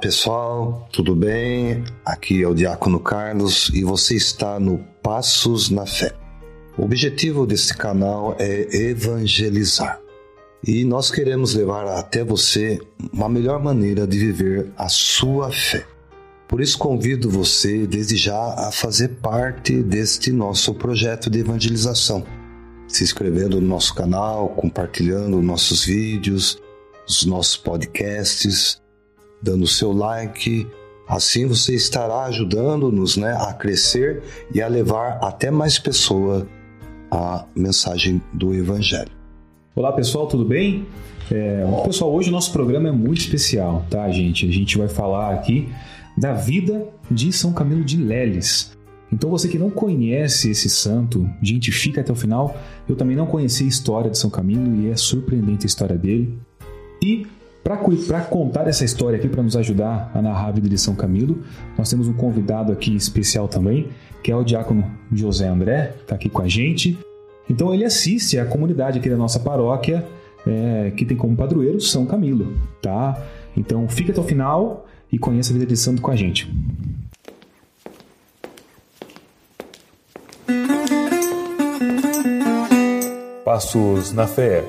Pessoal, tudo bem? Aqui é o Diácono Carlos e você está no Passos na Fé. O objetivo desse canal é evangelizar e nós queremos levar até você uma melhor maneira de viver a sua fé. Por isso convido você desde já a fazer parte deste nosso projeto de evangelização, se inscrevendo no nosso canal, compartilhando nossos vídeos, os nossos podcasts, dando seu like. Assim você estará ajudando-nos né, a crescer e a levar até mais pessoas a mensagem do Evangelho. Olá pessoal, tudo bem? É, pessoal, hoje o nosso programa é muito especial, tá, gente? A gente vai falar aqui da vida de São Camilo de Leles. Então você que não conhece esse santo, gente, fica até o final. Eu também não conheci a história de São Camilo e é surpreendente a história dele. E para contar essa história aqui, para nos ajudar a narrar a vida de São Camilo, nós temos um convidado aqui especial também, que é o diácono José André, que está aqui com a gente. Então ele assiste à comunidade aqui da nossa paróquia, é, que tem como padroeiro São Camilo, tá? Então fica até o final e conheça a vida de santo com a gente. Passos na fé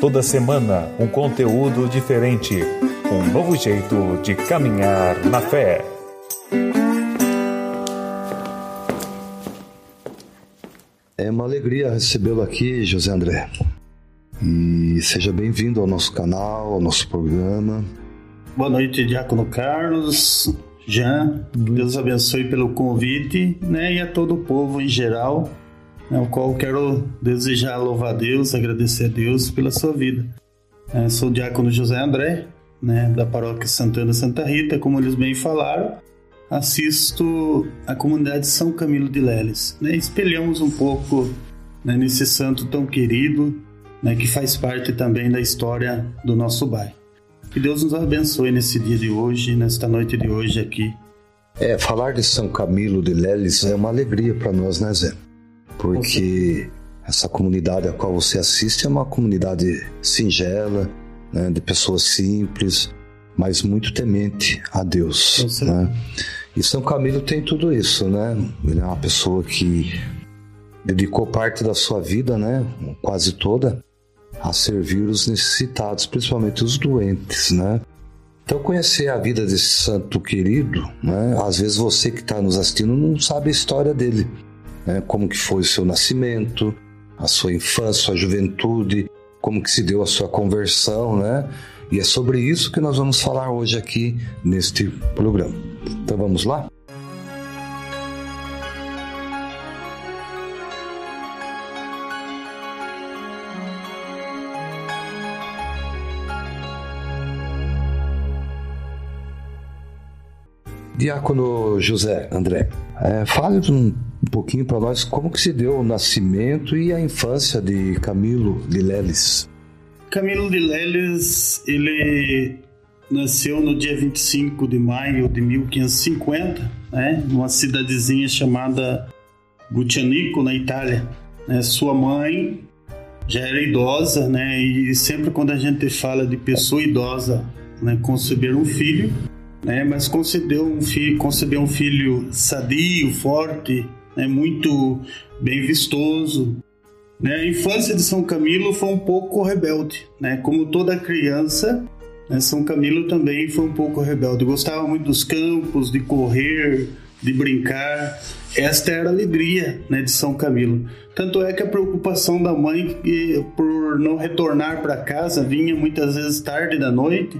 Toda semana, um conteúdo diferente, um novo jeito de caminhar na fé. É uma alegria recebê-lo aqui, José André. E seja bem-vindo ao nosso canal, ao nosso programa. Boa noite, Diácono Carlos, Jean. Deus abençoe pelo convite, né, e a todo o povo em geral ao qual quero desejar louvar a Deus, agradecer a Deus pela sua vida. É, sou o diácono José André, né, da paróquia Santana Santa Rita, como eles bem falaram, assisto a comunidade São Camilo de Leles. Né, espelhamos um pouco né, nesse santo tão querido, né, que faz parte também da história do nosso bairro. Que Deus nos abençoe nesse dia de hoje, nesta noite de hoje aqui. É, falar de São Camilo de Leles é uma alegria para nós, né, Zé? Porque essa comunidade a qual você assiste é uma comunidade singela, né, de pessoas simples, mas muito temente a Deus. Né? E São Camilo tem tudo isso, né? Ele é uma pessoa que dedicou parte da sua vida, né, quase toda, a servir os necessitados, principalmente os doentes, né? Então conhecer a vida desse santo querido, né? Às vezes você que está nos assistindo não sabe a história dele né? como que foi o seu nascimento, a sua infância, a sua juventude, como que se deu a sua conversão, né? E é sobre isso que nós vamos falar hoje aqui neste programa. Então vamos lá? Diácono José André, é, fale um pouquinho para nós como que se deu o nascimento e a infância de Camilo de Leles. Camilo de Leles, ele nasceu no dia 25 de maio de 1550, né, numa cidadezinha chamada Gutianico, na Itália. Né, sua mãe já era idosa, né, e sempre quando a gente fala de pessoa idosa, né, conceber um filho, né, mas concedeu um filho, concebeu um filho sadio, forte, né, muito bem vistoso. Né? A infância de São Camilo foi um pouco rebelde, né? como toda criança. Né? São Camilo também foi um pouco rebelde. Gostava muito dos campos, de correr, de brincar. Esta era a alegria né, de São Camilo. Tanto é que a preocupação da mãe por não retornar para casa vinha muitas vezes tarde da noite,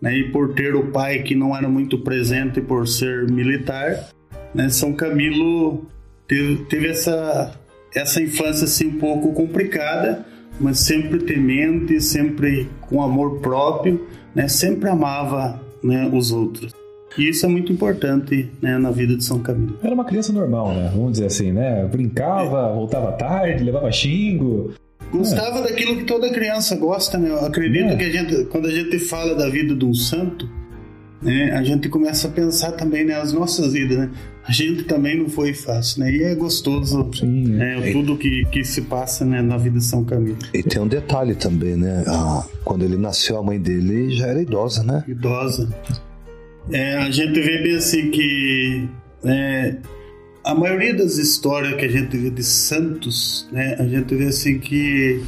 né, e por ter o pai que não era muito presente por ser militar, né, São Camilo teve, teve essa, essa infância assim um pouco complicada, mas sempre temente, sempre com amor próprio, né? Sempre amava né, os outros. E isso é muito importante né, na vida de São Camilo. Era uma criança normal, né? Vamos dizer assim, né? Brincava, é. voltava tarde, levava xingo. Gostava é. daquilo que toda criança gosta, né? Eu acredito é. que a gente, quando a gente fala da vida de um santo, né, a gente começa a pensar também nas né, nossas vidas, né? A gente também não foi fácil, né? E é gostoso Sim, né, tudo que, que se passa né, na vida de São Camilo. E tem um detalhe também, né? Ah, quando ele nasceu, a mãe dele já era idosa, né? Idosa. É, a gente vê bem assim que é, a maioria das histórias que a gente vê de santos, né, a gente vê assim que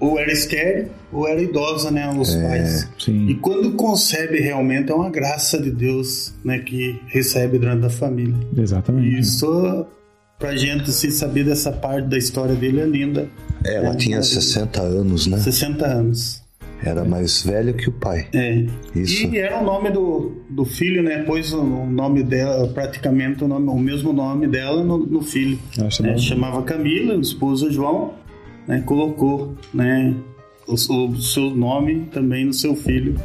ou era estéreo ou era idosa, né, os É, pais. Sim. E quando concebe realmente é uma graça de Deus, né, que recebe durante a família. Exatamente. E isso pra gente assim, saber dessa parte da história dele é linda. É, ela É, tinha maravilha. 60 anos, né? 60 anos. Era mais velha que o pai. É. Isso. E era o nome do, do filho, né? Pôs o nome dela, praticamente o, nome, o mesmo nome dela no, no filho. Acho né? bom. Chamava Camila, o esposo João, né? colocou né? o, o seu nome também no seu filho,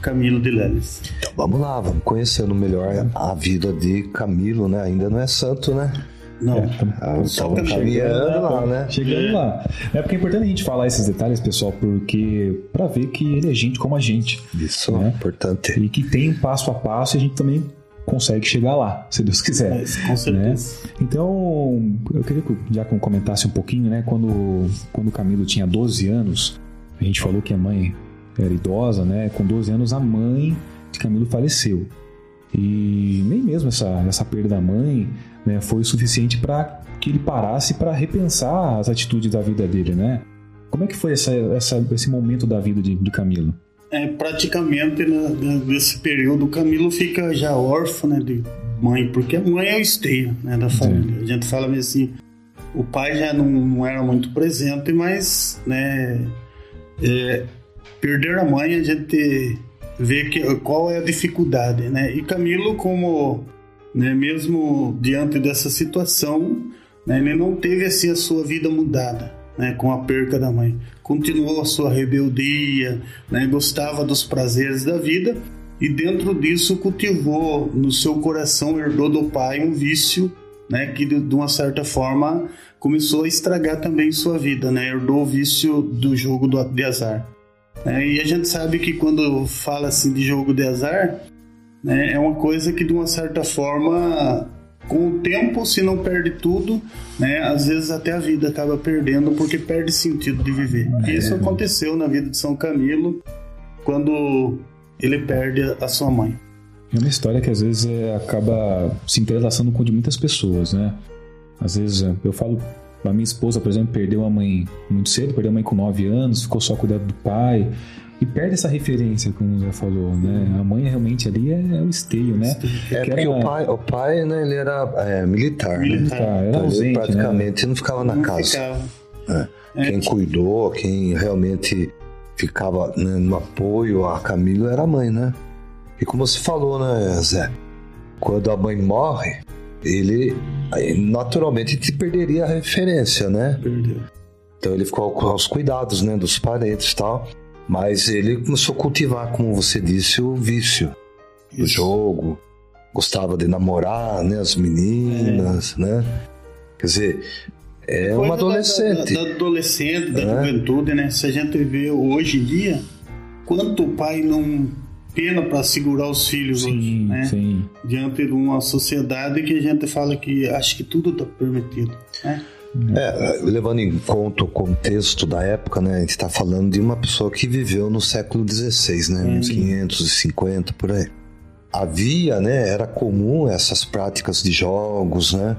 Camilo de Leles. Então vamos lá, vamos conhecendo melhor a vida de Camilo, né? Ainda não é santo, né? Não, Ah, Só Estamos caminhando, caminhando lá, né? Chegando É. lá. É porque é importante a gente falar esses detalhes, pessoal, porque para ver que ele é gente como a gente Isso Né? é importante. e que tem passo a passo e a gente também consegue chegar lá, se Deus quiser. Mas, com certeza. Então, eu queria que já que eu comentasse um pouquinho, né? Quando, quando o Camilo tinha 12 anos, a gente falou que a mãe era idosa, né? Com 12 anos, a mãe de Camilo faleceu. E nem mesmo essa, essa perda da mãe né, foi o suficiente para que ele parasse para repensar as atitudes da vida dele, né? Como é que foi essa, essa- esse momento da vida de, de Camilo? É, praticamente né, nesse período o Camilo fica já órfão né, de mãe, porque a mãe é o esteio né, da família. A gente fala assim, o pai já não, não era muito presente, mas né, é, perder a mãe a gente vê que, qual é a dificuldade. Né? E Camilo, como né, mesmo diante dessa situação, né, ele não teve assim a sua vida mudada né, com a perca da mãe. Continuou a sua rebeldia, né, gostava dos prazeres da vida e dentro disso cultivou no seu coração, herdou do pai um vício né, que de, uma certa forma começou a estragar também sua vida, né, herdou o vício do jogo de azar. né, e a gente sabe que quando fala assim de jogo de azar, né, é uma coisa que de uma certa forma com o tempo, se não perde tudo, né, às vezes até a vida acaba perdendo porque perde sentido de viver. E isso aconteceu na vida de São Camilo quando ele perde a sua mãe. É uma história que às vezes é, acaba se entrelaçando com de muitas pessoas, né? Às vezes é, eu falo, a minha esposa, por exemplo, perdeu a mãe muito cedo, perdeu a mãe com 9 anos, ficou só cuidando do pai. E perde essa referência, como o Zé falou, né? A mãe realmente ali é, é o esteio, né? É Que porque era- o pai, o pai, né, ele era é, militar, né? Militar. Tá, era Então, ele ausente, né? praticamente não ficava na Não casa. ficava. Quem cuidou, quem realmente ficava né, no apoio a Camilo era a mãe, né? E como você falou, né, Zé? Quando a mãe morre, ele naturalmente te perderia a referência, né? Perdeu. Então ele ficou aos cuidados, né, dos parentes e tal. Mas ele começou a cultivar, como você disse, o vício do jogo. Gostava de namorar, né, as meninas, né? Quer dizer, é Coisa uma da- adolescente. Da, da adolescente, da É. juventude, né? Se a gente vê hoje em dia, quanto o pai não pena para segurar os filhos hoje, Sim, né? sim. Diante de uma sociedade que a gente fala que acha que tudo está permitido, né? É, levando em conta o contexto da época, né? A gente está falando de uma pessoa que viveu no século XVI, né? Uhum. 1550, por aí. Havia, né? Era comum essas práticas de jogos, né?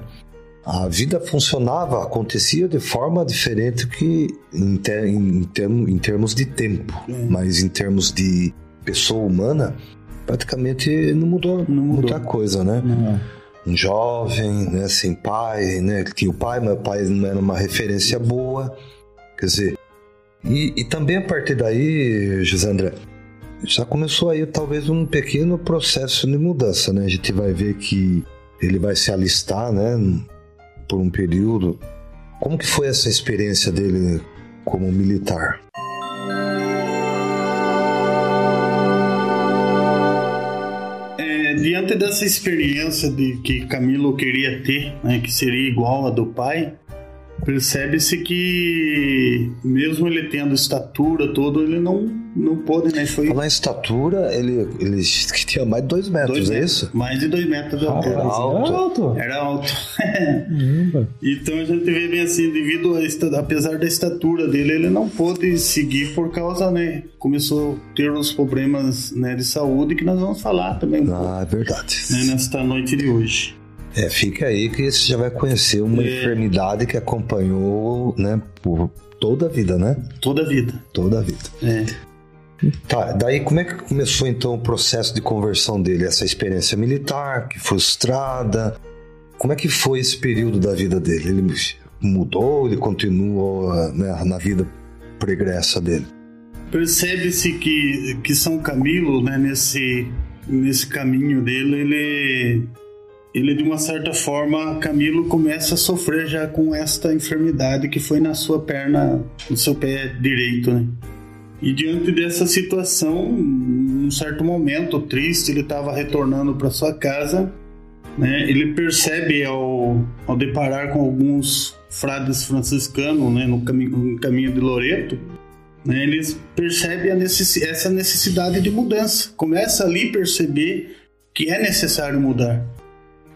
A vida funcionava, acontecia de forma diferente que em, ter- em termo- em termos de tempo, Uhum. mas em termos de pessoa humana, praticamente não mudou, Não mudou. muita coisa, né? Não, um jovem, né, sem pai, né, que tinha o pai, mas o pai não era uma referência boa, quer dizer, e, e também a partir daí, José André, já começou aí talvez um pequeno processo de mudança, né, a gente vai ver que ele vai se alistar, né, por um período, como que foi essa experiência dele como militar? Diante dessa experiência de que Camilo queria ter, né, que seria igual a do pai, percebe-se que mesmo ele tendo estatura todo, ele não não pôde, né? Foi Falar em estatura, ele, ele tinha mais de dois metros, dois é metros, isso? mais de dois metros de altura. Alto. era alto. Era alto. Então a gente vê bem assim, devido a esta- apesar da estatura dele, ele não pôde seguir por causa, né? Começou a ter uns problemas né, de saúde que nós vamos falar também um Ah, é verdade. né, nesta noite de hoje. É, fica aí que você já vai conhecer uma É. enfermidade que acompanhou, né, por toda a vida, né? Toda a vida. Toda a vida. É. Tá, daí como é que começou então o processo de conversão dele? Essa experiência militar, que frustrada. Como é que foi esse período da vida dele? Ele mudou, ele continuou né, na vida pregressa dele? Percebe-se que, que São Camilo, né, nesse, nesse caminho dele, ele, ele de uma certa forma, Camilo começa a sofrer já com esta enfermidade que foi na sua perna, no seu pé direito, né? E diante dessa situação, num certo momento triste, ele estava retornando para sua casa, né? Ele percebe ao, ao deparar com alguns frades franciscanos, né, no caminho, no caminho de Loreto, né, eles percebem a necessi- essa necessidade de mudança. Começa ali a perceber que é necessário mudar.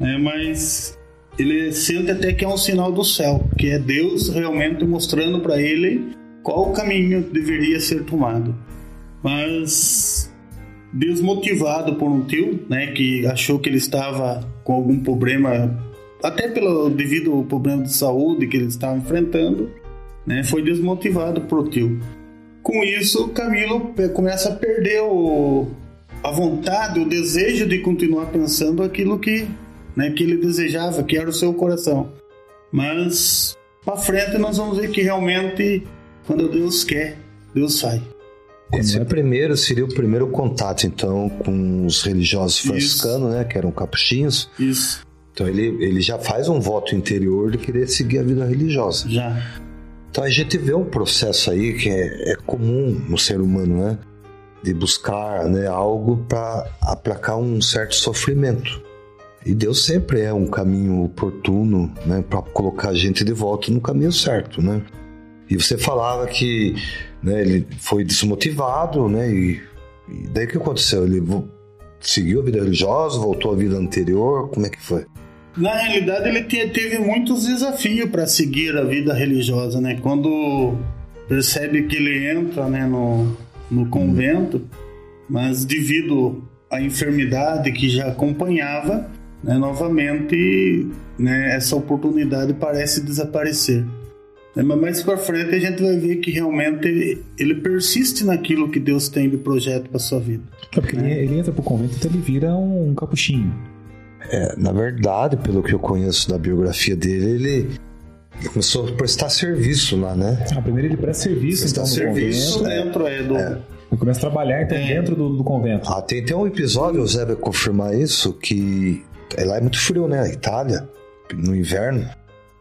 né, mas ele sente até que é um sinal do céu, que é Deus realmente mostrando para ele qual caminho deveria ser tomado. Mas desmotivado por um tio, né, que achou que ele estava com algum problema, até pelo devido ao problema de saúde que ele estava enfrentando, né, foi desmotivado por tio. Com isso, Camilo começa a perder o, a vontade, o desejo de continuar pensando aquilo que, né, que ele desejava, que era o seu coração. Mas para frente nós vamos ver que realmente quando Deus quer, Deus sai. Esse é? primeiro seria o primeiro contato, então, com os religiosos franciscanos, né, que eram capuchinhos. Isso, Então ele, ele já faz um voto interior de querer seguir a vida religiosa. já. Então a gente vê um processo aí que é, é comum no ser humano, né? De buscar né, algo para aplacar um certo sofrimento. E Deus sempre é um caminho oportuno, né, para colocar a gente de volta no caminho certo, né? E você falava que né, ele foi desmotivado, né? E, e daí o que aconteceu? Ele seguiu a vida religiosa, voltou à vida anterior? Como é que foi? Na realidade, ele te- teve muitos desafios para seguir a vida religiosa, né? Quando percebe que ele entra né, no, no convento, mas devido à enfermidade que já acompanhava, né, novamente né, essa oportunidade parece desaparecer. Né, Mas mais para frente a gente vai ver que realmente ele, ele persiste naquilo que Deus tem de projeto para sua vida. É porque ele, ele entra pro convento então ele vira um, capuchinho. É, na verdade, pelo que eu conheço da biografia dele, ele, começou a prestar serviço lá, né? Ah, primeiro ele presta serviço, então, no Serviço convento. dentro é do, Ele começa a trabalhar, então, É. dentro do, do convento. Ah, tem até um episódio, o Zé vai confirmar isso, que é, lá é muito frio, né? A Itália, no inverno,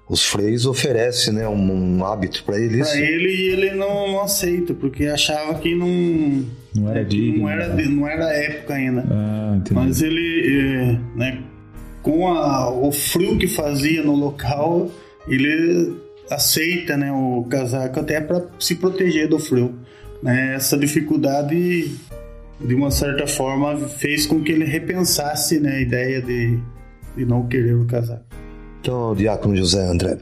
os freios oferecem né, um, um hábito para ele. Pra ele e ele não, não aceita, porque achava que não, Não era digno. não, era, de- não era época ainda. Ah, entendi. Mas ele, é, né, com a- o frio que fazia no local, ele aceita né, o casaco até para se proteger do frio. Né? Essa dificuldade, de uma certa forma, fez com que ele repensasse né, a ideia de, de não querer o casaco. Então, Diácono José André,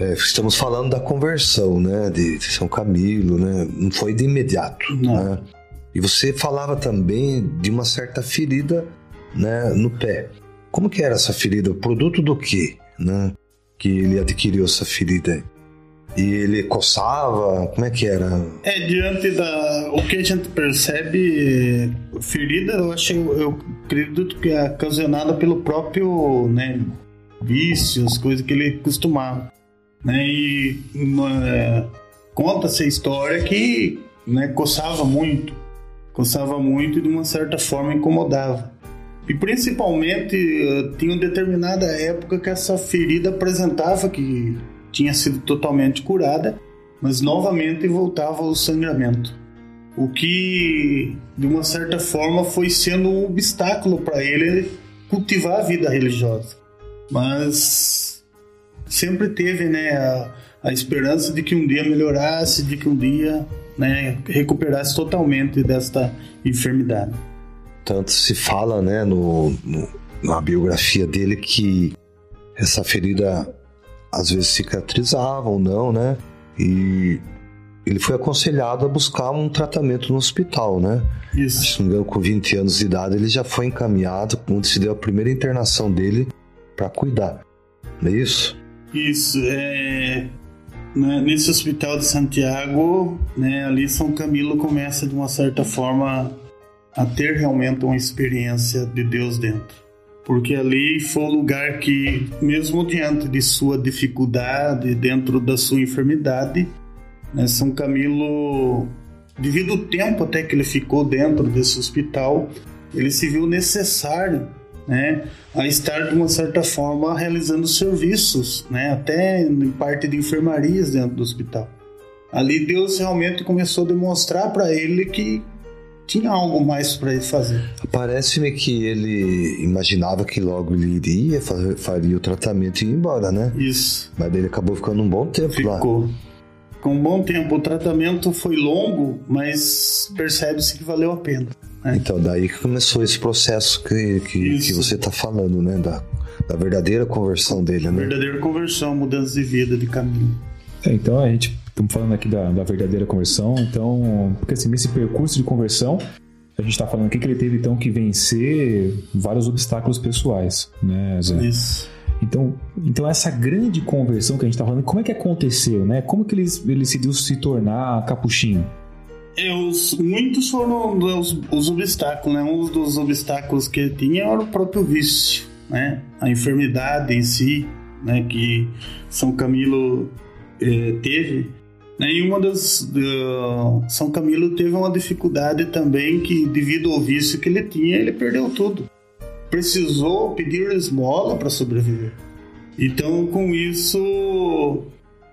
é, estamos falando da conversão, né? De São Camilo, né? Não foi de imediato, Não. né? E você falava também de uma certa ferida, né? No pé. Como que era essa ferida? Produto do quê, né? Que ele adquiriu essa ferida? E ele coçava? Como é que era? É, diante da. O que a gente percebe, ferida, eu acho, eu acredito que é ocasionada pelo próprio, né, vícios, coisas que ele costumava. Né, e é, conta-se a história que né, coçava muito, coçava muito e de uma certa forma incomodava. E principalmente eh, tinha uma determinada época que essa ferida apresentava que tinha sido totalmente curada, mas novamente voltava ao sangramento. O que, de uma certa forma, foi sendo um obstáculo para ele cultivar a vida religiosa. Mas sempre teve né, a, a esperança de que um dia melhorasse, de que um dia né, recuperasse totalmente desta enfermidade. Tanto se fala, né, no, no, na biografia dele que essa ferida às vezes cicatrizava ou não, né? E ele foi aconselhado a buscar um tratamento no hospital, né? Isso. Se não me engano, com 20 anos de idade, ele já foi encaminhado, quando se deu a primeira internação dele para cuidar. Não é isso? Isso. É... Né, nesse hospital de Santiago, né, ali São Camilo começa de uma certa forma a ter realmente uma experiência de Deus dentro. Porque ali foi o lugar que, mesmo diante de sua dificuldade, dentro da sua enfermidade, né, São Camilo, devido ao tempo até que ele ficou dentro desse hospital, ele se viu necessário né, a estar de uma certa forma realizando serviços, né, até em parte de enfermarias dentro do hospital. Ali Deus realmente começou a demonstrar para ele que tinha algo mais para ele fazer. Parece-me que ele imaginava que logo ele iria, faria o tratamento e ir embora, né? Isso. Mas ele acabou ficando um bom tempo Ficou. lá. Ficou. Com um bom tempo. O tratamento foi longo, mas percebe-se que valeu a pena. Né? Então, daí que começou esse processo que, que, que você está falando, né? Da, da verdadeira conversão dele, né? Verdadeira conversão, mudança de vida, de caminho. É, então a gente estamos falando aqui da, da, verdadeira conversão, então, porque assim, nesse percurso de conversão, a gente está falando aqui que ele teve então que vencer vários obstáculos pessoais, né, Zé? Isso. Então, então essa grande conversão que a gente está falando, como é que aconteceu, né? Como que ele, ele decidiu se tornar capuchinho? É, os, muitos foram os, os obstáculos, né? Um dos obstáculos que ele tinha era o próprio vício, né? A enfermidade em si, né? Que São Camilo eh, teve. Né? E uma das. Uh, São Camilo teve uma dificuldade também que, devido ao vício que ele tinha, ele perdeu tudo. Precisou pedir esmola para sobreviver. Então, com isso,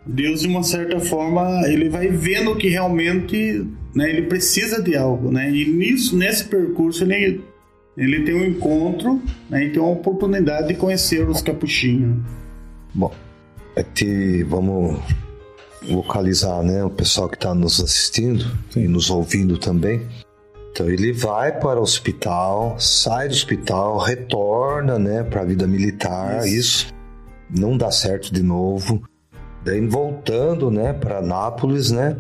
Deus, de uma certa forma, ele vai vendo que realmente né, ele precisa de algo, né? E nisso, nesse percurso, ele, ele tem um encontro né, e tem uma oportunidade de conhecer os capuchinhos. Bom, é que vamos localizar né, o pessoal que está nos assistindo Sim. e nos ouvindo também. Então ele vai para o hospital, sai do hospital, retorna né, para a vida militar, isso. isso não dá certo de novo. Daí voltando né, para Nápoles, né,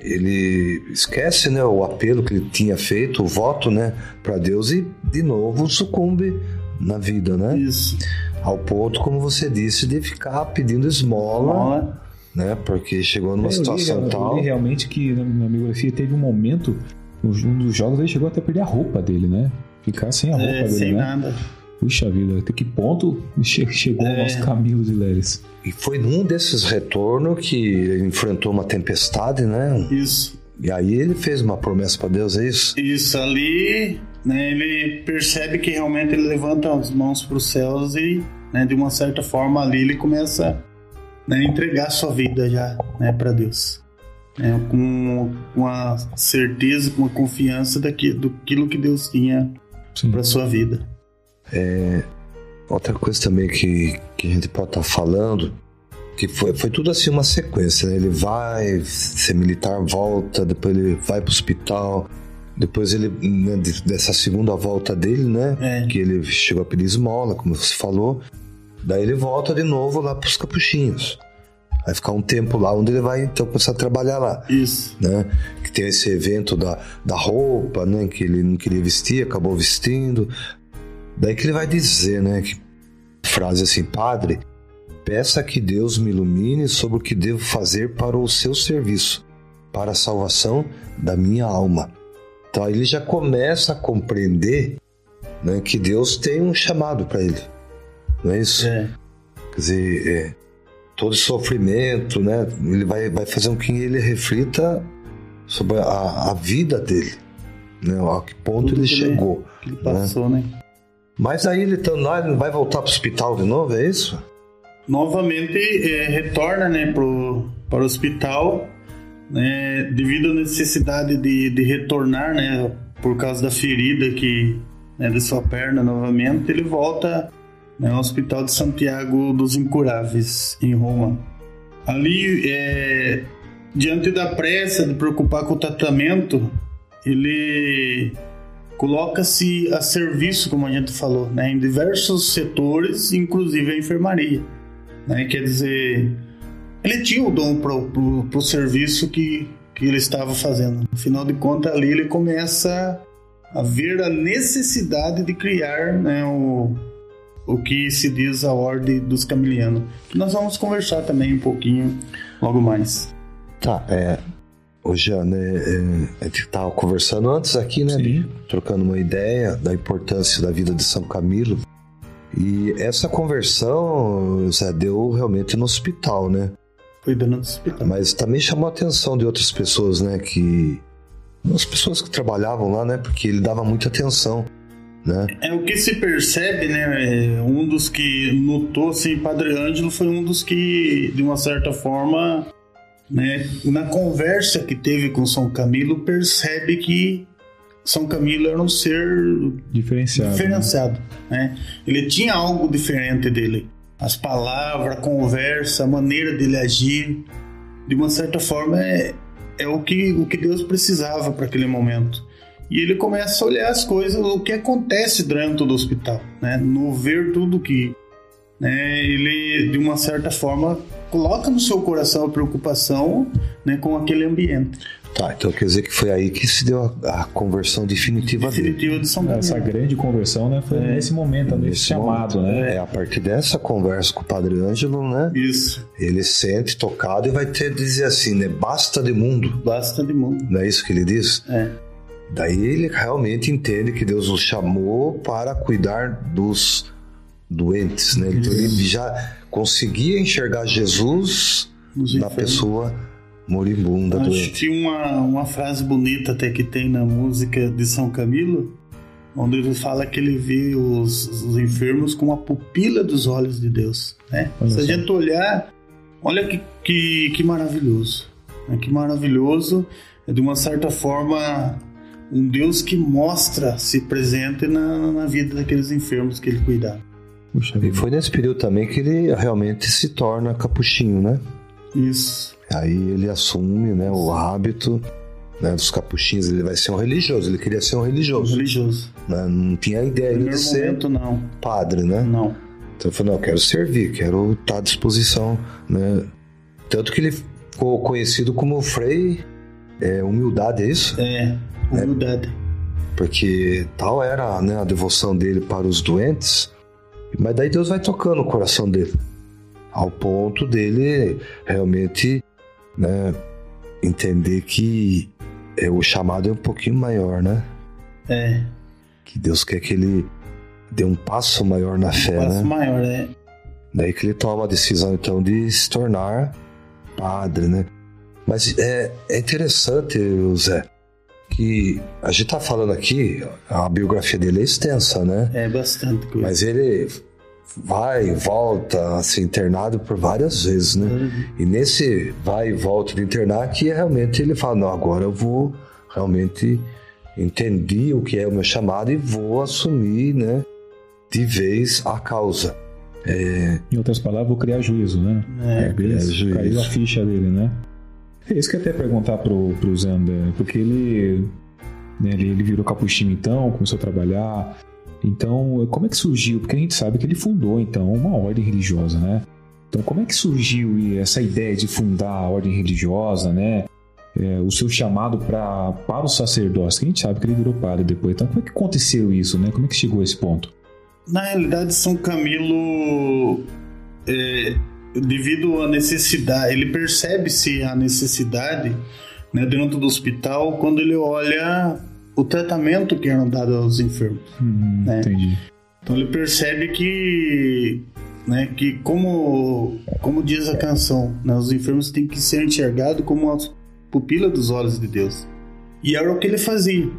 ele esquece né, o apelo que ele tinha feito, o voto né, para Deus e de novo sucumbe na vida, né? Isso. Ao ponto, como você disse, de ficar pedindo esmola. esmola. Né? Porque chegou numa eu situação li, tal. Eu li realmente que na, na biografia teve um momento, um dos jogos, ele chegou até a perder a roupa dele, né? Ficar sem a roupa é, dele. Sem né? nada. Puxa vida, até que ponto chegou é. o nosso Camilo de Leres? E foi num desses retornos que ele enfrentou uma tempestade, né? Isso. E aí ele fez uma promessa para Deus, é isso? Isso, ali né, ele percebe que realmente ele levanta as mãos para os céus e, né, de uma certa forma, ali ele começa né, a entregar sua vida já né, para Deus. Né, com uma certeza, com uma confiança daquilo, daquilo que Deus tinha para sua vida. É, outra coisa também que, que a gente pode estar tá falando, que foi, foi tudo assim uma sequência, né? Ele vai ser militar, volta, depois ele vai para o hospital, depois ele, né, dessa segunda volta dele, né? É. Que ele chegou a pedir esmola, como você falou. Daí ele volta de novo lá para os capuchinhos. Vai ficar um tempo lá onde ele vai então começar a trabalhar lá. Isso. Né? Que tem esse evento da, da roupa, né? Que ele não queria vestir, acabou vestindo. Daí que ele vai dizer, né? Que, frase assim, Padre, peça que Deus me ilumine sobre o que devo fazer para o seu serviço, para a salvação da minha alma. Então aí ele já começa a compreender né, que Deus tem um chamado para ele. Não é isso? É. Quer dizer, é, todo sofrimento, né? Ele vai, vai fazer com que ele reflita sobre a, a vida dele, né? A que ponto Tudo ele que chegou. Ele, que ele passou, né? né? Mas aí ele estando lá, ele vai voltar para o hospital de novo, é isso? Novamente é, retorna né, pro, para o hospital né, devido à necessidade de, de retornar né, por causa da ferida que né, de sua perna novamente, ele volta né, ao Hospital de Santiago dos Incuráveis, em Roma. ali, é, diante da pressa de preocupar com o tratamento, ele coloca-se a serviço, como a gente falou, né, em diversos setores, inclusive a enfermaria. Né? Quer dizer, ele tinha o dom para o serviço que, que ele estava fazendo. Afinal de contas, ali ele começa a ver a necessidade de criar né, o, o que se diz a ordem dos camilianos. Nós vamos conversar também um pouquinho logo mais. Tá, é. Né, é, a gente estava conversando antes aqui, né? Sim. Trocando uma ideia da importância da vida de São Camilo. E essa conversão, Zé, deu realmente no hospital, né? Foi dando no hospital. Mas também chamou a atenção de outras pessoas, né? Que. As pessoas que trabalhavam lá, né? Porque ele dava muita atenção né? É o que se percebe, né? É, um dos que notou, assim, Padre Ângelo foi um dos que, de uma certa forma, né, na conversa que teve com São Camilo, percebe que São Camilo era um ser diferenciado. diferenciado né? Ele tinha algo diferente dele. As palavras, a conversa, a maneira dele agir, de uma certa forma, é, é o, que, o que Deus precisava para aquele momento. E ele começa a olhar as coisas, o que acontece dentro do hospital, né? No ver tudo que, né? Ele de uma certa forma coloca no seu coração a preocupação, né, com aquele ambiente. Tá, então quer dizer que foi aí que se deu a, a conversão definitiva, definitiva dele. de São Paulo. Essa grande conversão, né, foi é, nesse momento, nesse chamado, momento, né? É, a partir dessa conversa com o Padre Ângelo, né? Isso. Ele sente tocado e vai ter dizer assim, né? Basta de mundo. Basta de mundo. Não é isso que ele diz? É. Daí ele realmente entende que Deus o chamou para cuidar dos doentes, né? Então ele já conseguia enxergar Jesus na pessoa moribunda, Acho doente. que uma, uma frase bonita até que tem na música de São Camilo, onde ele fala que ele vê os, os enfermos com a pupila dos olhos de Deus, né? Se a gente olhar, olha que, que, que maravilhoso, né? que maravilhoso, de uma certa forma um Deus que mostra-se presente na, na vida daqueles enfermos que ele cuidava. Puxa, e foi nesse período também que ele realmente se torna capuchinho, né? Isso. Aí ele assume né, o hábito né, dos capuchinhos, ele vai ser um religioso, ele queria ser um religioso. Um religioso. Né? Não tinha ideia de ser momento, não. padre, né? Não. Então ele falou, não, eu quero servir, quero estar à disposição, né? Tanto que ele ficou conhecido como Frei é, Humildade, é isso? É, Humildade. É, porque tal era né, a devoção dele para os doentes, mas daí Deus vai tocando o coração dele, ao ponto dele realmente né, entender que é, o chamado é um pouquinho maior, né? É. Que Deus quer que ele dê um passo maior na um fé, passo né? maior, é. Daí que ele toma a decisão então de se tornar padre, né? Mas é, é interessante, Zé, que a gente tá falando aqui, a biografia dele é extensa, né? É bastante coisa. Mas ele vai e volta a ser internado por várias vezes, né? Uhum. E nesse vai e volta de internar que realmente ele fala, não, agora eu vou realmente entender o que é o meu chamado e vou assumir, né, de vez a causa. É, Em outras palavras, vou criar juízo, né? É, criar juízo. Caiu a ficha dele, né? É isso que eu ia até perguntar pro, pro Zander, porque ele, né, ele, ele virou capuchinho então, começou a trabalhar. Então, como é que surgiu? Porque a gente sabe que ele fundou, então, uma ordem religiosa, né? Então, como é que surgiu essa ideia de fundar a ordem religiosa, né? É, o seu chamado pra, para o sacerdócio, que a gente sabe que ele virou padre depois. Então, como é que aconteceu isso, né? Como é que chegou a esse ponto? Na realidade, São Camilo, é, devido à necessidade, ele percebe-se a necessidade né, dentro do hospital quando ele olha o tratamento que era dado aos enfermos. Hum, É. Entendi. Então ele percebe que, né, que como, como diz a canção, né, os enfermos têm que ser enxergados como a pupila dos olhos de Deus. E era o que ele fazia.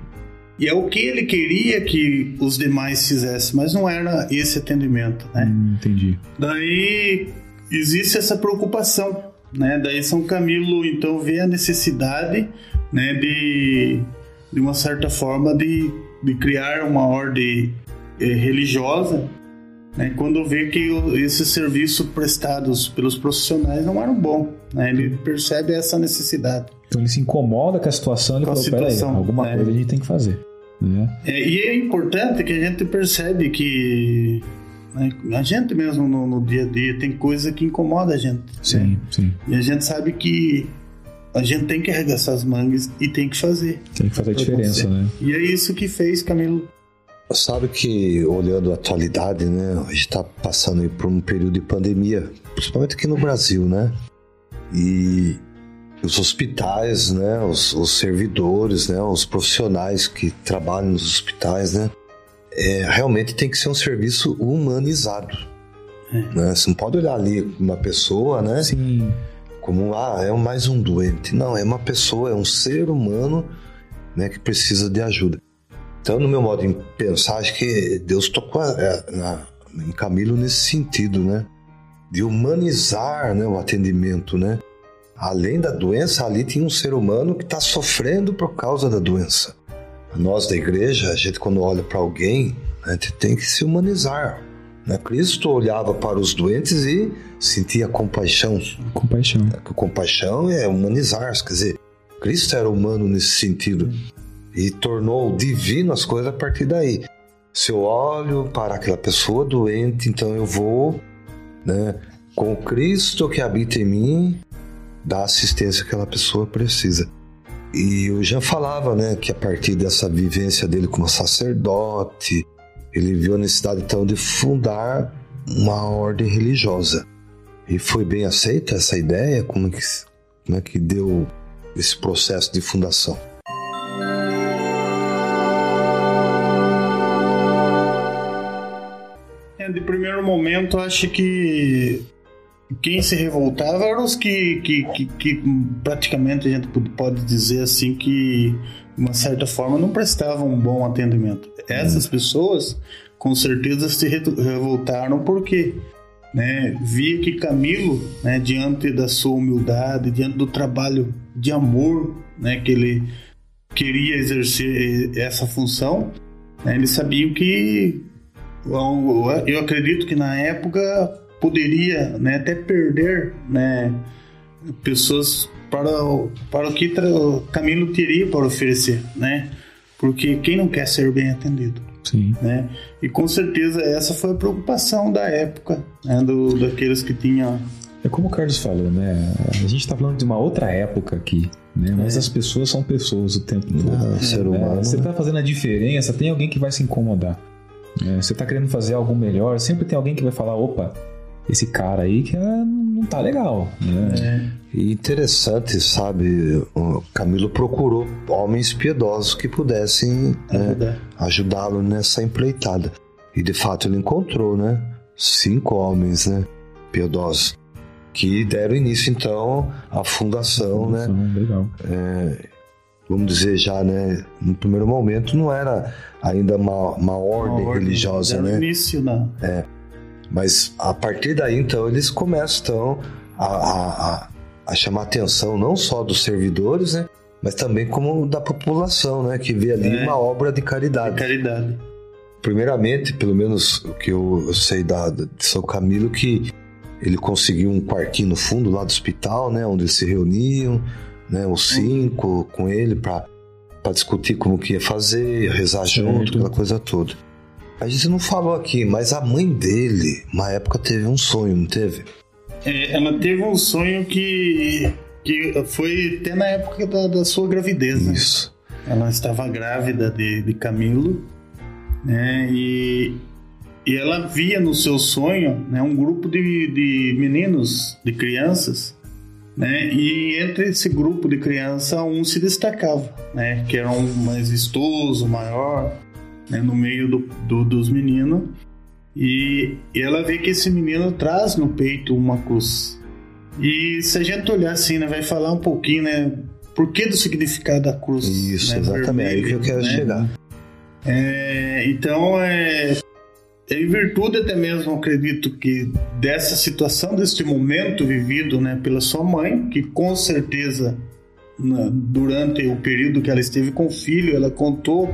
E é o que ele queria que os demais fizessem, mas não era esse atendimento, né? Hum, entendi. Daí existe essa preocupação, né? Daí São Camilo então vê a necessidade, né, de de uma certa forma de, de criar uma ordem eh, religiosa né, quando vê que o, esses serviços prestados pelos profissionais não eram bons. Né, ele percebe essa necessidade. Então ele se incomoda com a situação e Com a falou, peraí, alguma é. coisa a gente tem que fazer. Né? É, e é importante que a gente percebe que né, a gente mesmo no, no dia a dia tem coisa que incomoda a gente. né? Sim, sim. E a gente sabe que a gente tem que arregaçar as mangas e tem que fazer. Tem que fazer a diferença, né? E é isso que fez Camilo. Sabe que, olhando a atualidade, né, a gente está passando aí por um período de pandemia, principalmente aqui no Brasil, né? E os hospitais, né, os, os servidores, né, os profissionais que trabalham nos hospitais, né, é, realmente tem que ser um serviço humanizado. Né? Você não pode olhar ali uma pessoa, né? Sim. Como ah, é mais um doente. Não, é uma pessoa, é um ser humano né, que precisa de ajuda. Então, no meu modo de pensar, acho que Deus tocou é, na- em Camilo nesse sentido, né? De humanizar né, o atendimento, né? Além da doença, ali tinha um ser humano que está sofrendo por causa da doença. Nós da igreja, a gente quando olha para alguém, a gente tem que se humanizar. Né? Cristo olhava para os doentes e sentia compaixão Compaixão. que compaixão é humanizar, quer dizer, Cristo era humano nesse sentido e tornou divino as coisas a partir daí. Se eu olho para aquela pessoa doente, então eu vou, né, com Cristo que habita em mim, dar assistência que aquela pessoa precisa. E o Jean falava, né, que a partir dessa vivência dele como sacerdote, ele viu a necessidade então de fundar uma ordem religiosa. E foi bem aceita essa ideia? Como é que, como é que deu esse processo de fundação? É, de primeiro momento, acho que quem se revoltava eram os que, que, que, que praticamente a gente pode dizer assim que, de uma certa forma, não prestavam um bom atendimento. Essas pessoas, com certeza, se re- revoltaram porque né, via que Camilo, né, diante da sua humildade, diante do trabalho de amor né, que ele queria exercer essa função, né, eles sabiam que eu acredito que na época poderia né, até perder né, pessoas para o, para o que Camilo teria para oferecer, né? Porque quem não quer ser bem atendido, Sim. né? E com certeza essa foi a preocupação da época, né, do, daqueles que tinham É como o Carlos falou, né? A gente está falando de uma outra época aqui, né? Mas É. as pessoas são pessoas o tempo todo. Ah, ser né? humano. Você tá fazendo a diferença, tem alguém que vai se incomodar. né? Você tá querendo fazer algo melhor, sempre tem alguém que vai falar, opa, esse cara aí que ah, não tá legal. Né? E interessante, sabe, o Camilo procurou homens piedosos que pudessem né, ajudá-lo nessa empreitada. E de fato ele encontrou, né? Cinco homens, né? Piedosos. Que deram início então à fundação, né? Então, Legal. vamos dizer já, né, no primeiro momento não era ainda uma, uma ordem, Uma ordem, religiosa, né? início da Mas a partir daí, então, eles começam então, a, a, a, a chamar atenção não só dos servidores, né? Mas também como da população, né? Que vê ali É. uma obra de da caridade. caridade. Primeiramente, pelo menos o que eu, eu sei da, de São Camilo, que ele conseguiu um quartinho no fundo lá do hospital, né? Onde eles se reuniam, né? Os cinco com ele para discutir como que ia fazer, rezar Certo. junto, aquela coisa toda. A gente não falou aqui, mas a mãe dele, uma época, teve um sonho, não teve? É, ela teve um sonho que, que foi até na época da, da sua gravidez, né? Isso. Ela estava grávida de, de Camilo, né? E, e ela via no seu sonho né, um grupo de, de meninos, de crianças, né? E entre esse grupo de crianças, um se destacava, né? Que era um mais vistoso, maior, né, no meio do, do- dos meninos. E, e ela vê que esse menino traz no peito uma cruz. E se a gente olhar assim, né, vai falar um pouquinho, né? Por que do significado da cruz? Isso, né, exatamente. É aí que eu quero né? chegar. É, então, é, em virtude até mesmo, acredito que dessa situação, deste momento vivido né, pela sua mãe, que com certeza na- durante o período que ela esteve com o filho, ela contou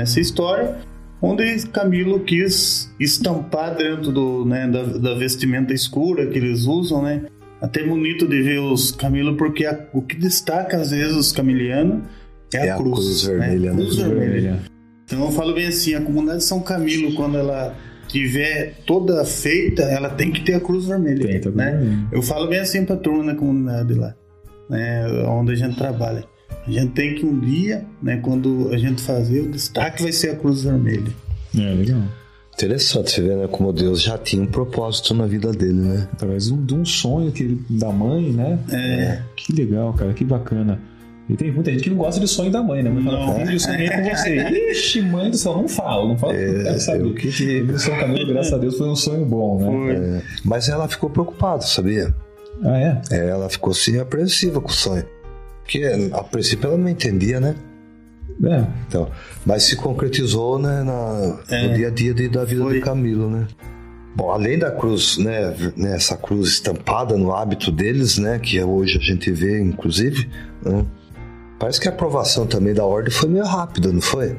essa história, onde Camilo quis estampar dentro do, né, da, da, vestimenta escura que eles usam, né? Até bonito de ver os Camilo, porque a, o que destaca às vezes os camilianos é, é a, cruz, a cruz vermelha. Né? Cruz vermelha. Então eu falo bem assim, a comunidade de São Camilo, quando ela tiver toda feita, ela tem que ter a cruz vermelha. Tem, né? Eu falo bem assim pra turma na comunidade lá, né? onde a gente trabalha. A gente tem que um dia, né, quando a gente fazer, o destaque vai ser a cruz vermelha. É, legal. Interessante você ver, né, como Deus já tinha um propósito na vida dele, né? Através de um, de um sonho que ele, da mãe, né? É. Que legal, cara, que bacana. E tem muita gente que não gosta de sonho da mãe, né? Mãe fala, filho, eu sonhei com você. Ixi, mãe do céu, não fala, não fala é, não quero saber. Que... O São Camilo, graças a Deus, foi um sonho bom, né? É. Mas ela ficou preocupada, sabia? Ah, é? é? Ela ficou assim apreensiva com o sonho. Porque a princípio ela não entendia, né? É. Então, mas se concretizou né, na, é. no dia a dia de, da vida Foi. de Camilo, né? Bom, além da cruz, né, né, essa cruz estampada no hábito deles, né, que hoje a gente vê, inclusive, né, parece que a aprovação também da ordem foi meio rápida, não foi?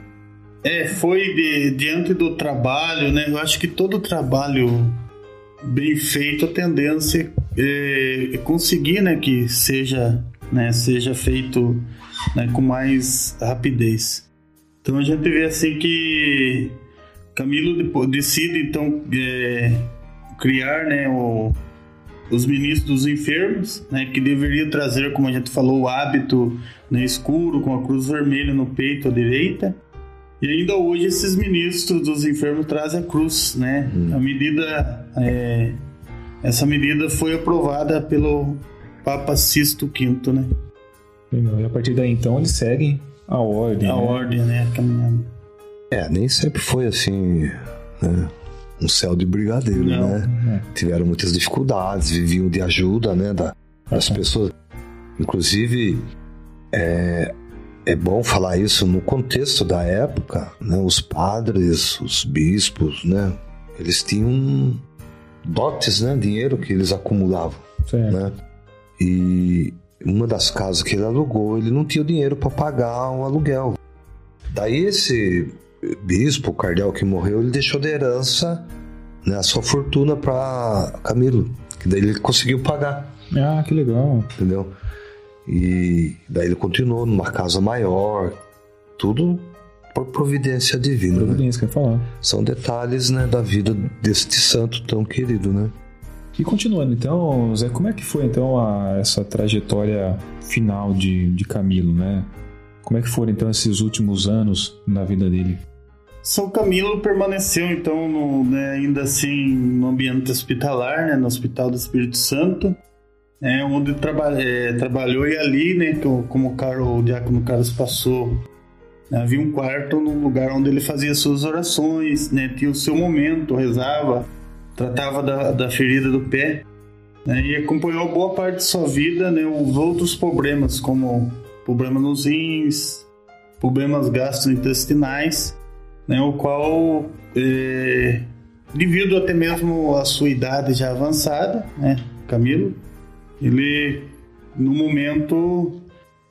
É, foi de, diante do trabalho, né? Eu acho que todo trabalho bem feito, a tendência é, é conseguir, né, que seja né, seja feito né, com mais rapidez. Então a gente vê assim que Camilo decide então é, criar né, o, os ministros dos enfermos, né, que deveria trazer, como a gente falou, o hábito né, escuro com a cruz vermelha no peito à direita. E ainda hoje esses ministros dos enfermos trazem a cruz, né? Hum. A medida, é, essa medida foi aprovada pelo Papa Sisto V, né? E a partir daí então eles seguem a ordem. A né? ordem, né? Caminhando. É, nem sempre foi assim, né? Um céu de brigadeiro, Não. né? É. Tiveram muitas dificuldades, viviam de ajuda, né? Da, das pessoas. Inclusive, é, é bom falar isso no contexto da época, né? Os padres, os bispos, né? Eles tinham dotes, né? Dinheiro que eles acumulavam, certo. né? E uma das casas que ele alugou, ele não tinha dinheiro para pagar o aluguel. Daí esse bispo, o cardeal que morreu, ele deixou de herança né, a sua fortuna para Camilo, que daí ele conseguiu pagar. Ah, que legal. Entendeu? E daí ele continuou numa casa maior, tudo por providência divina. Né? Providência, né? quer falar. São detalhes né, da vida deste santo tão querido, né? E continuando, então, Zé, como é que foi então a, essa trajetória final de, de Camilo, né? Como é que foram então esses últimos anos na vida dele? São Camilo permaneceu então no, né, ainda assim no ambiente hospitalar, né, no Hospital do Espírito Santo, né, onde traba é, trabalhou e ali, né, como o, Carlos, o Diácono Carlos passou, né, havia um quarto no lugar onde ele fazia suas orações, né, tinha o seu momento, rezava, tratava da, da ferida do pé né, e acompanhou boa parte de sua vida né, os outros problemas, como problema nos rins, problemas gastrointestinais, né, o qual, é, devido até mesmo à sua idade já avançada, né, Camilo, ele, no momento,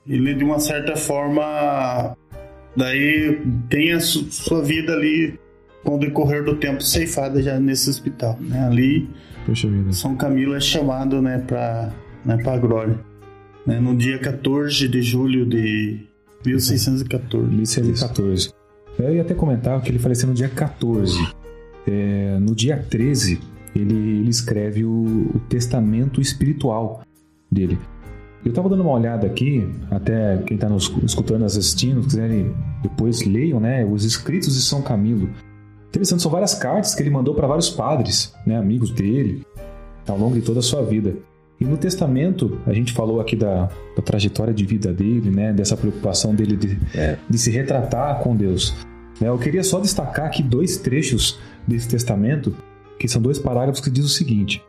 ele de uma certa forma, daí tem a su sua vida ali com o decorrer do tempo ceifada já nesse hospital, né? Ali, São Camilo é chamado, né, para né, para glória. Né, no dia 14 de julho de 1614. 1614. Eu ia até comentar que ele faleceu no dia 14. É, no dia 13, ele, ele escreve o, o, testamento espiritual dele. Eu estava dando uma olhada aqui, até quem está nos escutando, assistindo, quiserem depois leiam, né, os escritos de São Camilo. Interessante, são várias cartas que ele mandou para vários padres, né, amigos dele, ao longo de toda a sua vida. E no testamento, a gente falou aqui da, da trajetória de vida dele, né, dessa preocupação dele de, é. de se retratar com Deus. Né, eu queria só destacar aqui dois trechos desse testamento, que são dois parágrafos que diz o seguinte: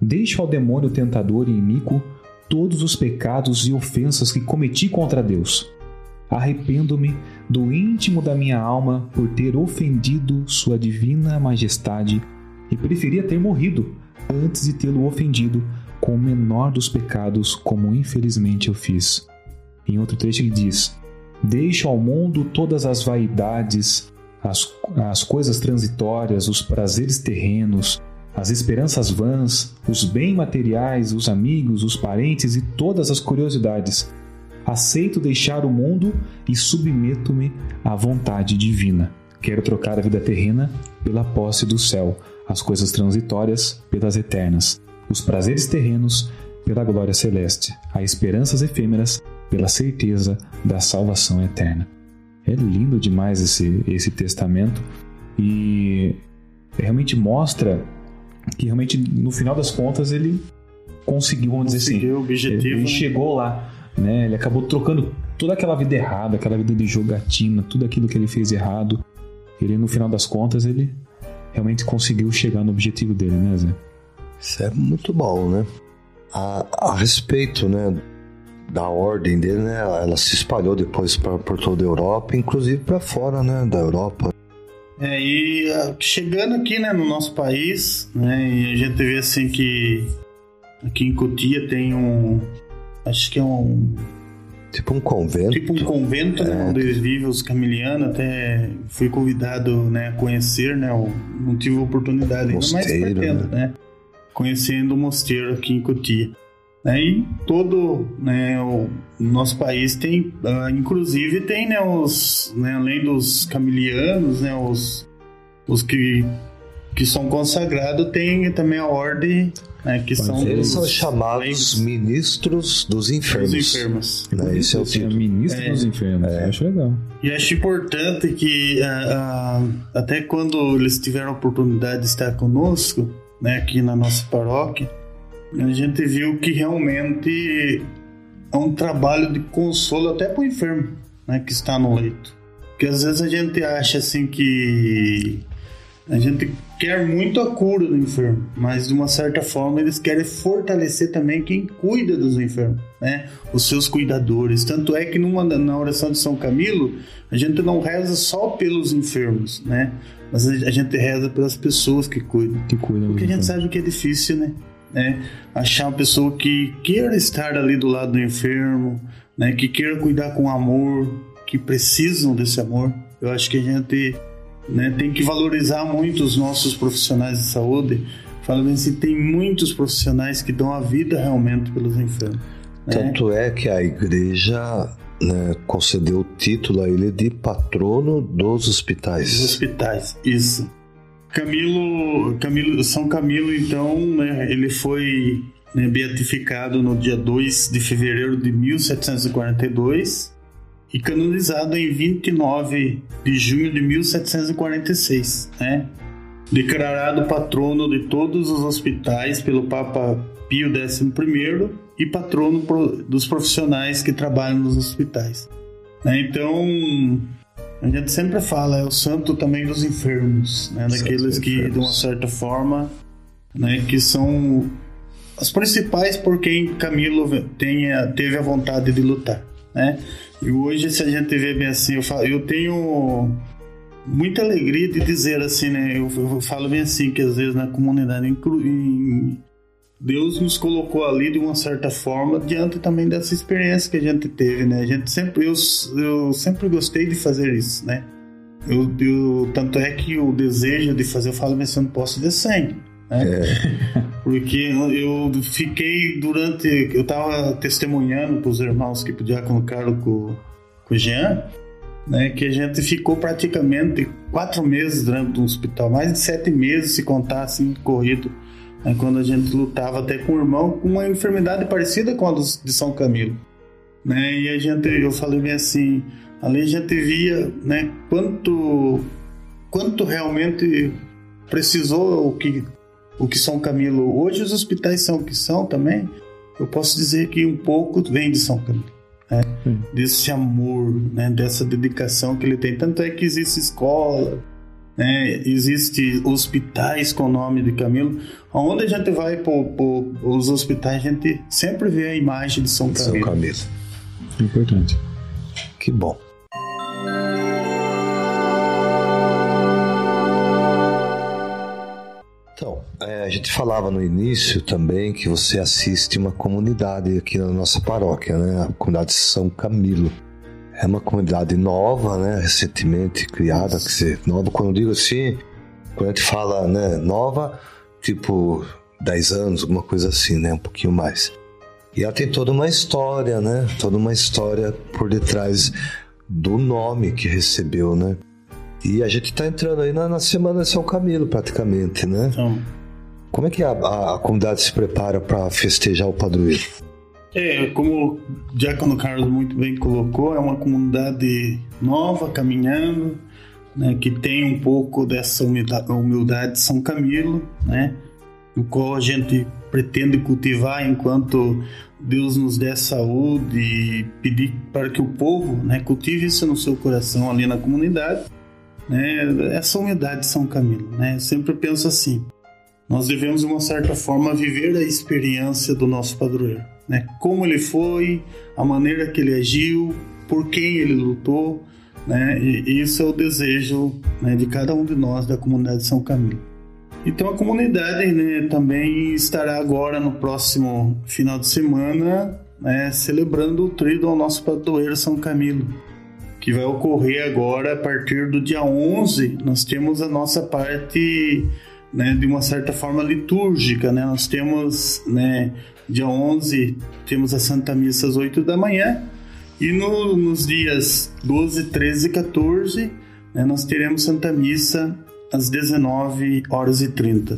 Deixe ao demônio tentador e iníquo todos os pecados e ofensas que cometi contra Deus Arrependo-me do íntimo da minha alma por ter ofendido Sua Divina Majestade e preferia ter morrido antes de tê-lo ofendido com o menor dos pecados, como infelizmente eu fiz. Em outro trecho ele diz: Deixo ao mundo todas as vaidades, as, as coisas transitórias, os prazeres terrenos, as esperanças vãs, os bens materiais, os amigos, os parentes e todas as curiosidades. Aceito deixar o mundo e submeto-me à vontade divina. Quero trocar a vida terrena pela posse do céu, as coisas transitórias pelas eternas, os prazeres terrenos pela glória celeste, as esperanças efêmeras pela certeza da salvação eterna. É lindo demais esse, esse testamento e realmente mostra que realmente no final das contas ele conseguiu, vamos dizer assim, o objetivo, ele, ele né? chegou lá, né? Ele acabou trocando toda aquela vida errada, aquela vida de jogatina, tudo aquilo que ele fez errado. Ele no final das contas ele realmente conseguiu chegar no objetivo dele, né, Zé? Isso é muito bom, né? A, a respeito, né, da ordem dele, né, ela se espalhou depois pra, por toda a Europa, inclusive para fora, né, da Europa. É, e ah, chegando aqui, né, no nosso país, né, e a gente vê assim que aqui em Cotia tem um, acho que é um, Tipo um convento. tipo um convento, né, onde vivem os camilianos, até fui convidado, né, a conhecer, né, eu não tive oportunidade ainda, mas Mosteiro, pretendo, né, conhecendo o mosteiro aqui em Cotia. Né, e todo né, o nosso país tem, ah, inclusive tem né, os, né, além dos camilianos, né, os, os que, que são consagrados, tem também a ordem né, que são Eles são chamados leigos, ministros dos enfermos. dos enfermos. Né, esse é o título. ministra É. dos infernos. Eu acho legal. E acho importante que ah, ah, até quando eles tiveram a oportunidade de estar conosco, né, aqui na nossa paróquia, a gente viu que realmente é um trabalho de consolo até para o enfermo, né, que está no leito. Porque às vezes a gente acha assim que a gente quer muito a cura do enfermo, mas de uma certa forma eles querem fortalecer também quem cuida dos enfermos, né? Os seus cuidadores. Tanto é que numa, na oração de São Camilo, a gente não reza só pelos enfermos, né? Mas a gente reza pelas pessoas que cuidam. Que cuida Porque a gente sabe que é difícil, né? né? Achar uma pessoa que queira estar ali do lado do enfermo, né? Que queira cuidar com amor, que precisam desse amor. Eu acho que a gente né, tem que valorizar muito os nossos profissionais de saúde. Falando assim, tem muitos profissionais que dão a vida realmente pelos enfermos. né? Tanto é que a igreja né, concedeu o título a ele de patrono dos Os hospitais. hospitais, isso. Camilo, Camilo, São Camilo, então, né, ele foi né, beatificado no dia 2 de fevereiro de 1742 e canonizado em 29 de junho de 1746, né? Declarado patrono de todos os hospitais pelo Papa Pio XI e patrono dos profissionais que trabalham nos hospitais. né? Então, a gente sempre fala, é o santo também dos enfermos, né? Daqueles que, de uma enfermos. certa forma, né? Que são as principais por quem Camilo tenha, teve a vontade de lutar, né? E hoje, se a gente vê bem assim, eu, falo, eu tenho muita alegria de dizer assim, né? Eu, eu falo bem assim, que às vezes na comunidade, em- Deus nos colocou ali de uma certa forma diante também dessa experiência que a gente teve, né? A gente sempre, eu, eu sempre gostei de fazer isso, né? Eu, eu- tanto é que o desejo de fazer, eu falo, mas eu não posso de sangue, né? Porque eu, fiquei durante, eu tava testemunhando para os irmãos que podiam colocar com, com o Jean, né? Que a gente ficou praticamente quatro meses dentro do hospital, mais de sete meses se contar assim corrido né, quando a gente lutava até com o irmão com uma enfermidade parecida com a de São Camilo. Né? E a gente, eu falei bem assim, ali a gente via né, quanto, quanto realmente precisou o que, o que São Camilo. Hoje os hospitais são o que são também. Eu posso dizer que um pouco vem de São Camilo. Né? Desse amor, né? dessa dedicação que ele tem. Tanto é que existe escola, né? Existe hospitais com o nome de Camilo. Onde a gente vai para os hospitais, a gente sempre vê a imagem de São São Camilo. Camilo. Importante. Que bom. É, a gente falava no início também que você assiste uma comunidade aqui na nossa paróquia, né? A comunidade São Camilo. é uma comunidade nova, né? Recentemente criada, quer dizer, nova quando eu digo assim, quando a gente fala, né, nova, tipo 10 anos, alguma coisa assim, né? Um pouquinho mais. E ela tem toda uma história, né? Toda uma história por detrás do nome que recebeu, né? E a gente está entrando aí na, na, semana de São Camilo, praticamente, né? Então, Como é que a, a, a comunidade se prepara para festejar o padroeiro? É, como o Diácono Carlos muito bem colocou, é uma comunidade nova, caminhando, né, que tem um pouco dessa humildade, humildade de São Camilo, né, o qual a gente pretende cultivar enquanto Deus nos der saúde e pedir para que o povo né, cultive isso no seu coração ali na comunidade. Né, essa humildade de São Camilo. Né, eu sempre penso assim: nós devemos, de uma certa forma, viver a experiência do nosso padroeiro. Né, como ele foi, a maneira que ele agiu, por quem ele lutou. Né, e isso é o desejo né, de cada um de nós da comunidade de São Camilo. Então a comunidade né, também estará agora no próximo final de semana né, celebrando o trido ao nosso padroeiro São Camilo, que vai ocorrer agora a partir do dia 11. Nós temos a nossa parte né, de uma certa forma litúrgica, né? Nós temos, né, dia 11, temos a Santa Missa às 8 da manhã e no, nos dias 12, 13 e 14, né, nós teremos Santa Missa às 19 horas e 30.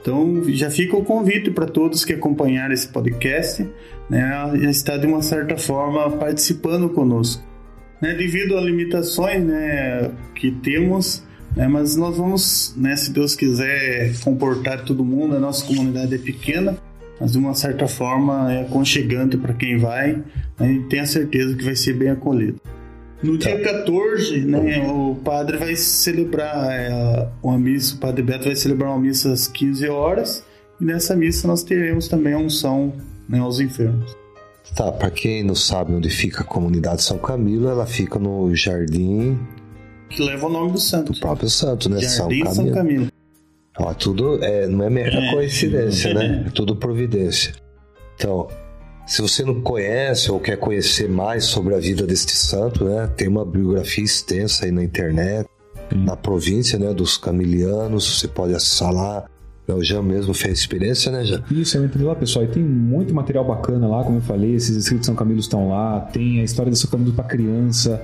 Então já fica o convite para todos que acompanharam esse podcast, né, estar de uma certa forma participando conosco. Né, devido a limitações né, que temos, né, mas nós vamos, né, se Deus quiser, comportar todo mundo. A nossa comunidade é pequena, mas de uma certa forma é aconchegante para quem vai né, e tenha certeza que vai ser bem acolhido. No tá. dia 14, né, o padre vai celebrar é, uma missa, o padre Beto vai celebrar uma missa às 15 horas, e nessa missa nós teremos também a unção né, aos enfermos. Tá, para quem não sabe onde fica a comunidade São Camilo, ela fica no jardim. Que leva o nome do santo. Do próprio santo, né? Jardim São Camilo. São Camilo. Ó, tudo é, não é mera é. coincidência, né? É tudo providência. Então, se você não conhece ou quer conhecer mais sobre a vida deste santo, né, tem uma biografia extensa aí na internet, hum. na província né, dos Camilianos, você pode acessar lá. O Jean mesmo fez experiência, né, Jean? Isso, eu entrei lá, pessoal, e tem muito material bacana lá, como eu falei, esses escritos de São Camilo estão lá, tem a história de São Camilo para criança,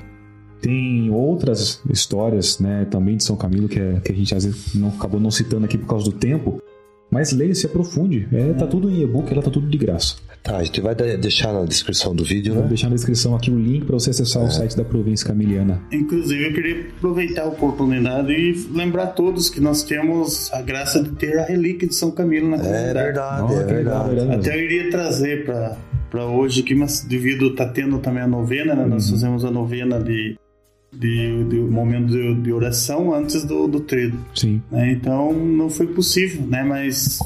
tem outras histórias, né, também de São Camilo que, é, que a gente às vezes não, acabou não citando aqui por causa do tempo, mas leia, se aprofunde. É, tá tudo em e-book, ela tá tudo de graça. Tá, a gente vai deixar na descrição do vídeo, Vou né? deixar na descrição aqui o link para você acessar é. o site da Província Camiliana. Inclusive, eu queria aproveitar a oportunidade e lembrar a todos que nós temos a graça de ter a relíquia de São Camilo na é comunidade. É verdade, é verdade. verdade. Até eu iria trazer para hoje aqui, mas devido tá tendo também a novena, né? Uhum. Nós fazemos a novena de de, de momento de, de, oração antes do, do treino. Sim. Né? Então não foi possível, né? Mas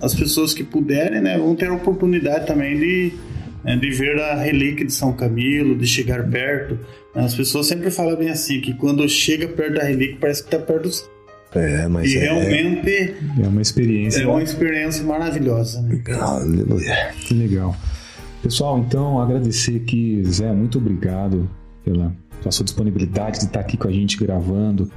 as pessoas que puderem, né, vão ter a oportunidade também de, né, de ver a relíquia de São Camilo, de chegar perto. As pessoas sempre falam bem assim, que quando chega perto da relíquia parece que está perto do é, mas e é, realmente é uma experiência. É uma experiência maravilhosa. Né? Aleluia. Que legal. Pessoal, então agradecer aqui, Zé, muito obrigado pela a sua disponibilidade de estar aqui com a gente gravando.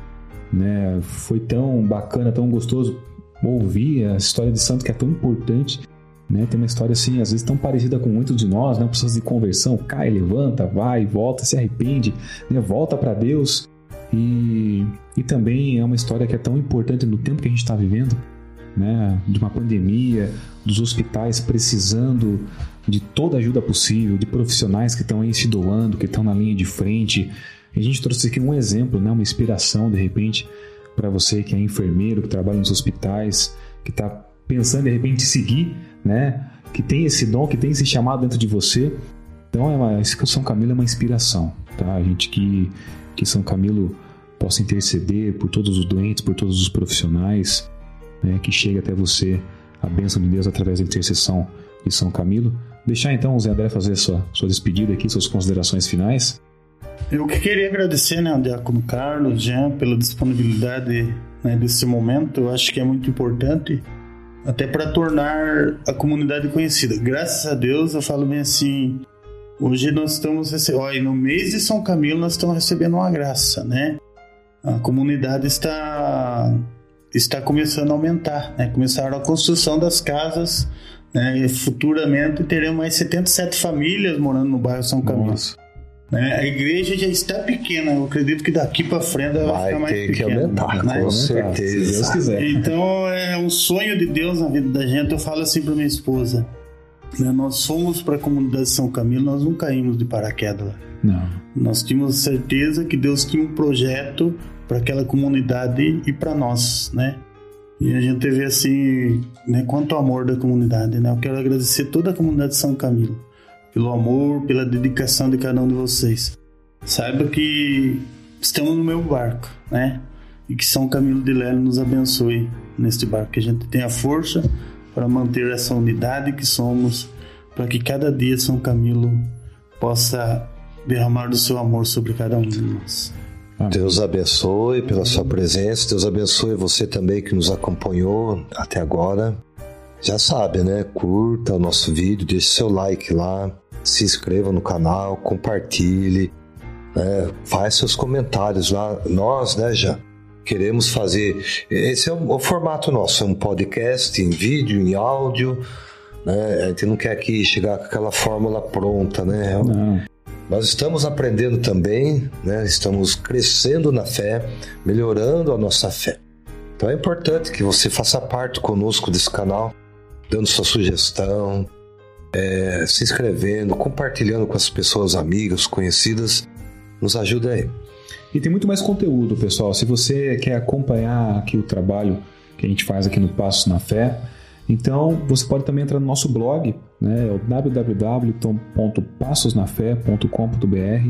Né? Foi tão bacana, tão gostoso ouvir a história de santo que é tão importante. Né? Tem uma história assim, às vezes tão parecida com muitos de nós, né? pessoas de conversão, cai, levanta, vai, volta, se arrepende, né? volta para Deus. E, e também é uma história que é tão importante no tempo que a gente está vivendo, né? de uma pandemia, dos hospitais precisando de toda ajuda possível, de profissionais que estão aí se doando, que estão na linha de frente. A gente trouxe aqui um exemplo, né, uma inspiração de repente para você que é enfermeiro, que trabalha nos hospitais, que está pensando de repente em seguir, né, que tem esse dom, que tem esse chamado dentro de você. Então, é uma, esse São Camilo é uma inspiração, tá? A gente que que São Camilo possa interceder por todos os doentes, por todos os profissionais, né, que chegue até você a bênção de Deus através da intercessão de São Camilo. Deixar então o Zé André fazer sua, sua despedida aqui, suas considerações finais. Eu que queria agradecer, né, ao Diácono Carlos, Jean, pela disponibilidade né, desse momento. Eu acho que é muito importante, até para tornar a comunidade conhecida. Graças a Deus, eu falo bem assim, Hoje nós estamos recebendo, no mês de São Camilo nós estamos recebendo uma graça, né? A comunidade está está começando a aumentar, né? Começaram a construção das casas, né? E futuramente teremos mais 77 famílias morando no bairro São Camilo. Né? A igreja já está pequena, eu acredito que daqui para frente ela vai ficar mais ter pequena. Que aumentar, né? Com certeza. Se Deus quiser. Então é um sonho de Deus na vida da gente. Eu falo assim para minha esposa: né? Nós fomos para a comunidade de São Camilo, nós não caímos de paraquedas lá. Não. Nós tínhamos certeza que Deus tinha um projeto para aquela comunidade e para nós, né? E a gente teve assim, né, quanto amor da comunidade, né? Eu quero agradecer toda a comunidade de São Camilo pelo amor, pela dedicação de cada um de vocês. Saiba que estamos no meu barco, né? E que São Camilo de Lelo nos abençoe neste barco, que a gente tenha força para manter essa unidade que somos, para que cada dia São Camilo possa derramar do seu amor sobre cada um de nós. Deus abençoe pela sua presença, Deus abençoe você também que nos acompanhou até agora. Já sabe, né? Curta o nosso vídeo, deixe seu like lá, se inscreva no canal, compartilhe, né? faz seus comentários lá. Nós, né, já queremos fazer. Esse é o, o formato nosso, é um podcast em vídeo, em áudio. Né? A gente não quer aqui chegar com aquela fórmula pronta, né? Não. Nós estamos aprendendo também, né? estamos crescendo na fé, melhorando a nossa fé. Então é importante que você faça parte conosco desse canal, dando sua sugestão, é, se inscrevendo, compartilhando com as pessoas amigas, conhecidas. Nos ajuda aí. E tem muito mais conteúdo, pessoal. Se você quer acompanhar aqui o trabalho que a gente faz aqui no Passos na Fé, então você pode também entrar no nosso blog, né, é o www.passosnafé.com.br.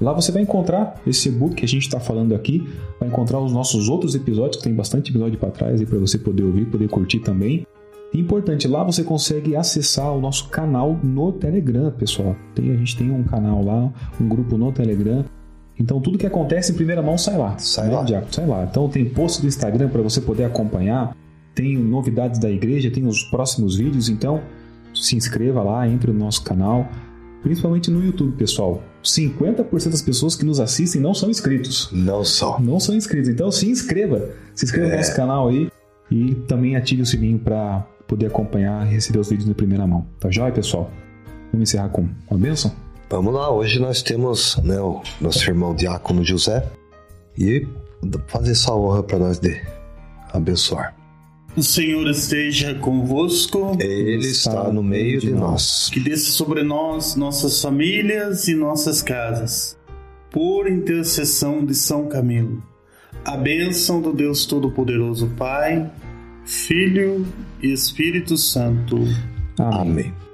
Lá você vai encontrar esse e-book que a gente está falando aqui, vai encontrar os nossos outros episódios, que tem bastante episódio para trás para você poder ouvir, poder curtir também. Importante, lá você consegue acessar o nosso canal no Telegram, pessoal. Tem, a gente tem um canal lá, um grupo no Telegram então tudo que acontece em primeira mão sai lá. Sai né, lá. Diaco? Sai lá. Então tem post do Instagram para você poder acompanhar, tem novidades da igreja, tem os próximos vídeos, então se inscreva lá, entre no nosso canal, principalmente no YouTube, pessoal. 50% das pessoas que nos assistem não são inscritos. Não são. Não são inscritos. Então se inscreva. Se inscreva é. no nosso canal aí e também ative o sininho para poder acompanhar e receber os vídeos em primeira mão. Tá joia, pessoal? Vamos encerrar com uma bênção? Vamos lá, hoje nós temos né, o nosso irmão Diácono José e fazer essa honra para nós de abençoar. O Senhor esteja convosco. Ele está no meio de nós. Que desça sobre nós, nossas famílias e nossas casas, por intercessão de São Camilo. A bênção do Deus Todo-Poderoso Pai, Filho e Espírito Santo. Amém. Amém.